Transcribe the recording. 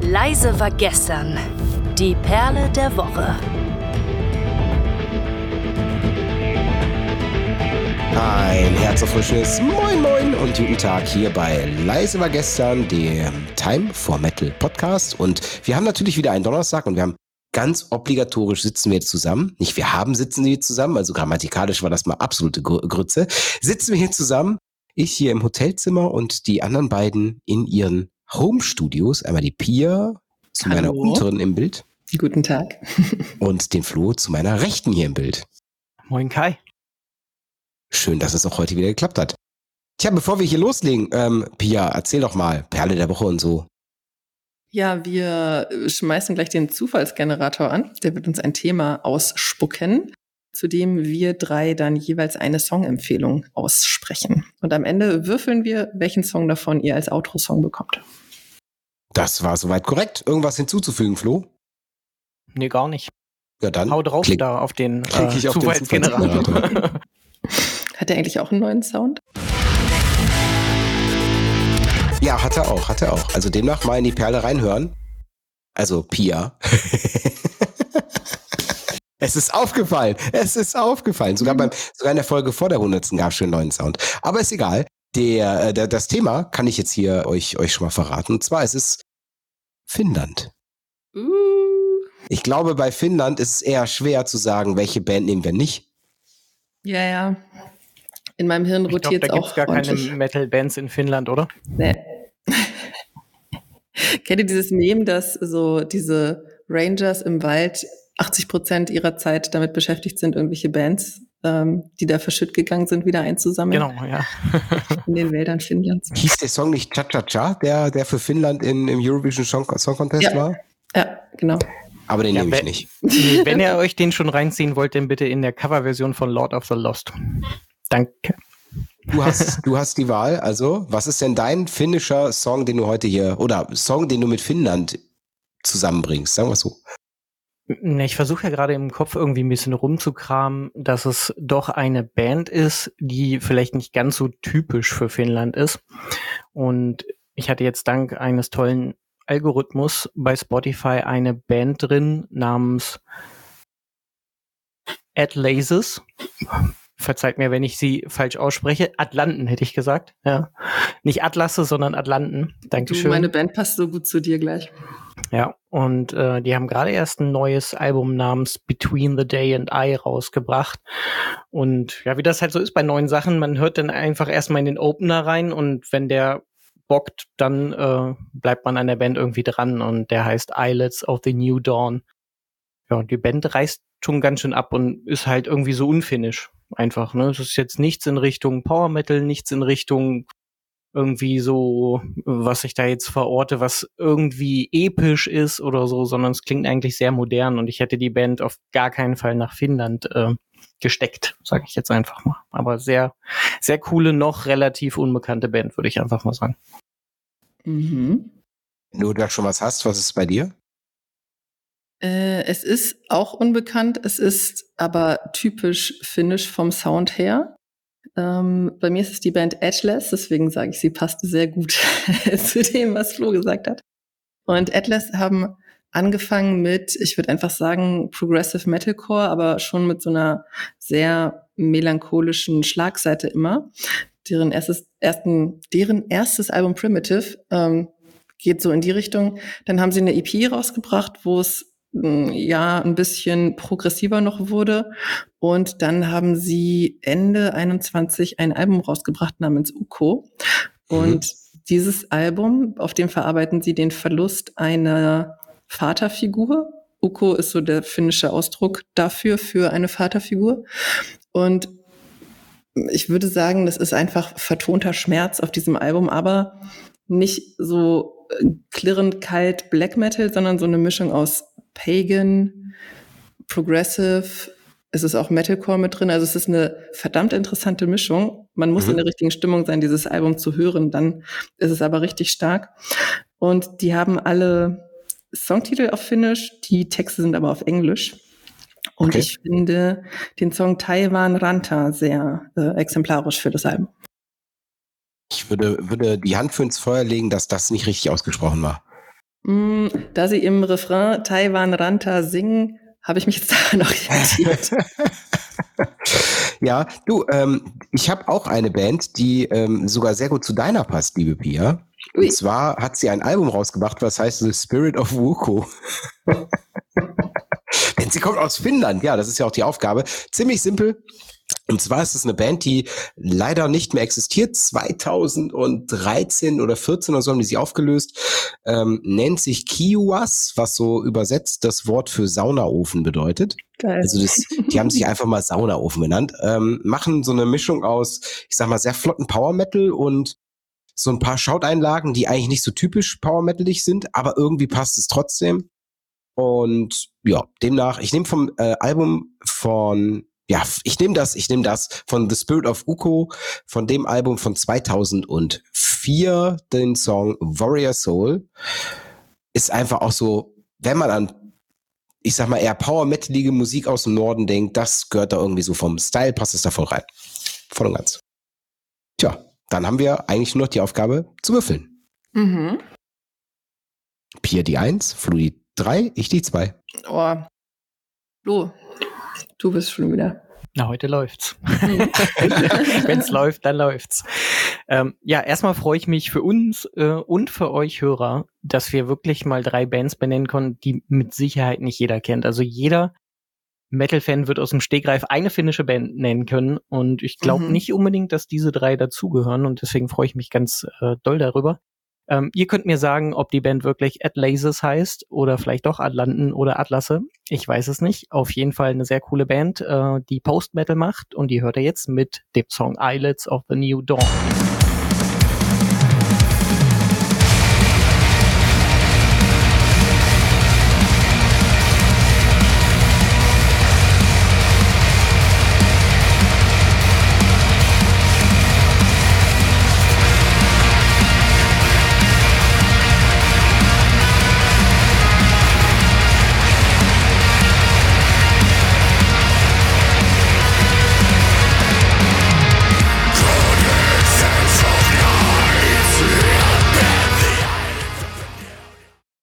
Leise war gestern. Die Perle der Woche. Ein herzerfrischendes Moin Moin und guten Tag hier bei Leise war gestern, dem Time for Metal Podcast. Und wir haben natürlich wieder einen Donnerstag und wir haben ganz obligatorisch sitzen wir jetzt zusammen. Nicht wir haben sitzen wir zusammen, also grammatikalisch war das mal absolute Grütze. Sitzen wir hier zusammen, ich hier im Hotelzimmer und die anderen beiden in ihren Home Studios. Einmal die Pia zu Hallo. meiner unteren im Bild Guten Tag. und den Flo zu meiner rechten hier im Bild. Moin Kai. Schön, dass es auch heute wieder geklappt hat. Tja, bevor wir hier loslegen, ähm, Pia, erzähl doch mal, Perle der Woche und so. Ja, wir schmeißen gleich den Zufallsgenerator an. Der wird uns ein Thema ausspucken, zu dem wir drei dann jeweils eine Songempfehlung aussprechen. Und am Ende würfeln wir, welchen Song davon ihr als Outro-Song bekommt. Das war soweit korrekt. Irgendwas hinzuzufügen, Flo? Nee, gar nicht. Ja, dann. Hau drauf klick. da auf den äh, auf den Zufallsgenerator. Hat er eigentlich auch einen neuen Sound? Ja, hat er auch, hat er auch. Also demnach mal in die Perle reinhören. Also Pia. es ist aufgefallen. Es ist aufgefallen. Sogar beim, sogar in der Folge vor der 100. gab es schon einen neuen Sound. Aber ist egal. Der, äh, der, das Thema kann ich jetzt hier euch, euch schon mal verraten. Und zwar ist es Finnland. Uh, Ich glaube, bei Finnland ist es eher schwer zu sagen, welche Band nehmen wir nicht. ja, ja. In meinem Hirn ich glaube, rotiert da es gibt es auch gar keine ordentlich. Metal-Bands in Finnland, oder? Nee. Kennt ihr dieses Meme, dass so diese Rangers im Wald 80 Prozent ihrer Zeit damit beschäftigt sind, irgendwelche Bands, ähm, die da verschütt gegangen sind, wieder einzusammeln Genau, ja. in den Wäldern Finnlands? Hieß der Song nicht Cha-Cha-Cha, der, der für Finnland in, im Eurovision Song, Song Contest Ja. war? Ja, genau. Aber den Ja, nehme ich wenn- nicht. Nee, Wenn ihr euch den schon reinziehen wollt, dann bitte in der Coverversion von Lord of the Lost. Danke. Du hast, du hast die Wahl. Also, was ist denn dein finnischer Song, den du heute hier, oder Song, den du mit Finnland zusammenbringst? Sagen wir so. Ne, Ich versuche ja gerade im Kopf irgendwie ein bisschen rumzukramen, dass es doch eine Band ist, die vielleicht nicht ganz so typisch für Finnland ist. Und ich hatte jetzt dank eines tollen Algorithmus bei Spotify eine Band drin namens Atlases. Verzeiht mir, wenn ich sie falsch ausspreche. Atlanten hätte ich gesagt. Ja. Nicht Atlasse, sondern Atlanten. Du, Dankeschön. meine Band passt so gut zu dir gleich. Ja, und äh, die haben gerade erst ein neues Album namens Between the Day and I rausgebracht. Und ja, wie das halt so ist bei neuen Sachen, man hört dann einfach erstmal in den Opener rein und wenn der bockt, dann äh, bleibt man an der Band irgendwie dran und der heißt Islets of the New Dawn. Ja, und die Band reißt schon ganz schön ab und ist halt irgendwie so unfinnisch. Einfach, ne? Es ist jetzt nichts in Richtung Power Metal, nichts in Richtung irgendwie so, was ich da jetzt verorte, was irgendwie episch ist oder so, sondern es klingt eigentlich sehr modern und ich hätte die Band auf gar keinen Fall nach Finnland äh, gesteckt, sage ich jetzt einfach mal. Aber sehr, sehr coole, noch relativ unbekannte Band, würde ich einfach mal sagen. Mhm. Wenn du da schon was hast, was ist bei dir? Äh, es ist auch unbekannt, es ist aber typisch finnisch vom Sound her. Ähm, bei mir ist es die Band Atlas, deswegen sage ich, sie passte sehr gut zu dem, was Flo gesagt hat. Und Atlas haben angefangen mit, ich würde einfach sagen, Progressive Metalcore, aber schon mit so einer sehr melancholischen Schlagseite immer. Deren erstes, ersten, deren erstes Album Primitive ähm, geht so in die Richtung. Dann haben sie eine EP rausgebracht, wo es ja ein bisschen progressiver noch wurde. Und dann haben sie Ende 21 ein Album rausgebracht namens Uko. Und dieses Album, auf dem verarbeiten sie den Verlust einer Vaterfigur. Uko ist so der finnische Ausdruck dafür, für eine Vaterfigur. Und ich würde sagen, das ist einfach vertonter Schmerz auf diesem Album, aber nicht so äh, klirrend kalt Black Metal, sondern so eine Mischung aus Pagan, Progressive, es ist auch Metalcore mit drin. Also es ist eine verdammt interessante Mischung. Man muss Mhm. in der richtigen Stimmung sein, dieses Album zu hören. Dann ist es aber richtig stark. Und die haben alle Songtitel auf Finnisch, die Texte sind aber auf Englisch. Und Okay. ich finde den Song Taiwan Ranta sehr äh, exemplarisch für das Album. Ich würde, würde die Hand für ins Feuer legen, dass das nicht richtig ausgesprochen war. Mm, da sie im Refrain Taiwan Ranta singen, habe ich mich jetzt daran orientiert. ja, du, ähm, ich habe auch eine Band, die ähm, sogar sehr gut zu deiner passt, liebe Pia. Ui. Und zwar hat sie ein Album rausgebracht, was heißt The Spirit of Wuko. Denn sie kommt aus Finnland, ja, das ist ja auch die Aufgabe. Ziemlich simpel. Und zwar ist es eine Band, die leider nicht mehr existiert. 2013 oder 14 oder so haben die sie aufgelöst. Ähm, nennt sich Kiwas, was so übersetzt das Wort für Saunaofen bedeutet. Geil. Also das, die haben sich einfach mal Saunaofen genannt. Ähm, machen so eine Mischung aus, ich sag mal, sehr flotten Power Metal und so ein paar Schauteinlagen, die eigentlich nicht so typisch Power Metalig sind, aber irgendwie passt es trotzdem. Und ja, demnach, ich nehme vom äh, Album von ja, ich nehme das, ich nehme das von The Spirit of Uko, von dem Album von 2004, den Song Warrior Soul. Ist einfach auch so, wenn man an, ich sag mal, eher power-metalige Musik aus dem Norden denkt, das gehört da irgendwie so vom Style, passt es da voll rein. Voll und ganz. Tja, dann haben wir eigentlich nur noch die Aufgabe zu würfeln. Mhm. Pia die 1, Flu die 3, ich die 2. Oh. Flo, Du bist schon wieder. Na, heute läuft's. Wenn's läuft, dann läuft's. Ähm, ja, erstmal freue ich mich für uns äh, und für euch Hörer, dass wir wirklich mal drei Bands benennen konnten, die mit Sicherheit nicht jeder kennt. Also jeder Metal-Fan wird aus dem Stegreif eine finnische Band nennen können. Und ich glaube mhm. nicht unbedingt, dass diese drei dazugehören. Und deswegen freue ich mich ganz äh, doll darüber. Ähm, ihr könnt mir sagen, ob die Band wirklich Atlases heißt oder vielleicht doch Atlanten oder Atlasse. Ich weiß es nicht. Auf jeden Fall eine sehr coole Band, äh, die Post-Metal macht und die hört ihr jetzt mit dem Song Islets of the New Dawn.